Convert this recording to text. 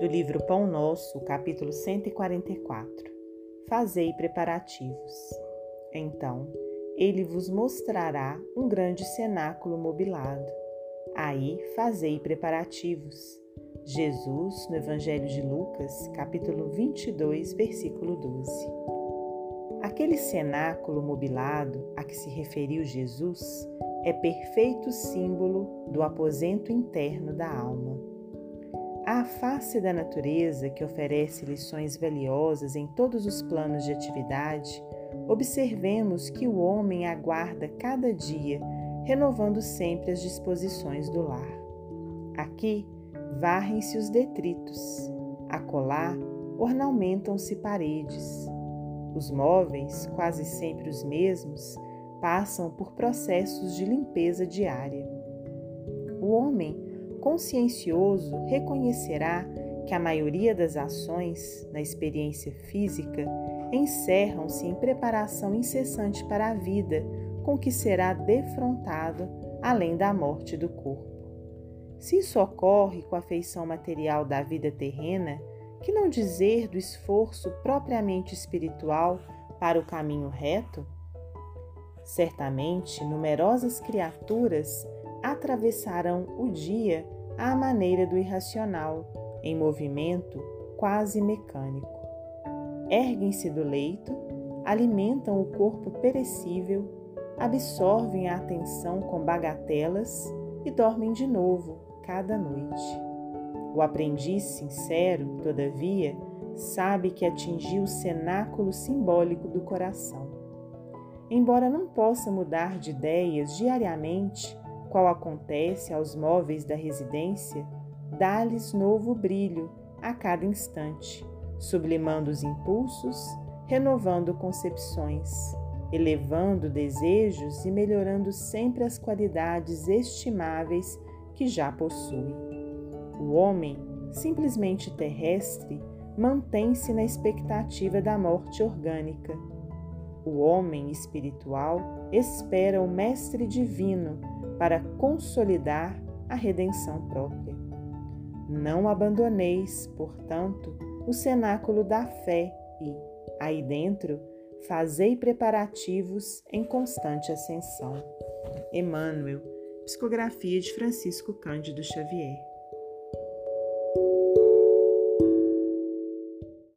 do livro Pão Nosso, capítulo 144. Fazei preparativos. Então, ele vos mostrará um grande cenáculo mobilado. Aí fazei preparativos. Jesus, no Evangelho de Lucas, capítulo 22, versículo 12. Aquele cenáculo mobilado a que se referiu Jesus é perfeito símbolo do aposento interno da alma. A face da natureza, que oferece lições valiosas em todos os planos de atividade, observemos que o homem aguarda cada dia, renovando sempre as disposições do lar. Aqui varrem-se os detritos, acolá ornamentam-se paredes. Os móveis, quase sempre os mesmos, passam por processos de limpeza diária. O homem consciencioso reconhecerá que a maioria das ações na experiência física encerram-se em preparação incessante para a vida com que será defrontado além da morte do corpo. Se isso ocorre com a feição material da vida terrena, que não dizer do esforço propriamente espiritual para o caminho reto? Certamente, numerosas criaturas atravessarão o dia à maneira do irracional, em movimento quase mecânico. Erguem-se do leito, alimentam o corpo perecível, absorvem a atenção com bagatelas e dormem de novo cada noite. O aprendiz sincero, todavia, sabe que atingiu o cenáculo simbólico do coração. Embora não possa mudar de ideias diariamente, qual acontece aos móveis da residência, dá-lhes novo brilho a cada instante, sublimando os impulsos, renovando concepções, elevando desejos e melhorando sempre as qualidades estimáveis que já possui. O homem, simplesmente terrestre, mantém-se na expectativa da morte orgânica. O homem espiritual espera o Mestre Divino para consolidar a redenção própria. Não abandoneis, portanto, o cenáculo da fé e, aí dentro, fazei preparativos em constante ascensão. Emmanuel, Psicografia de Francisco Cândido Xavier.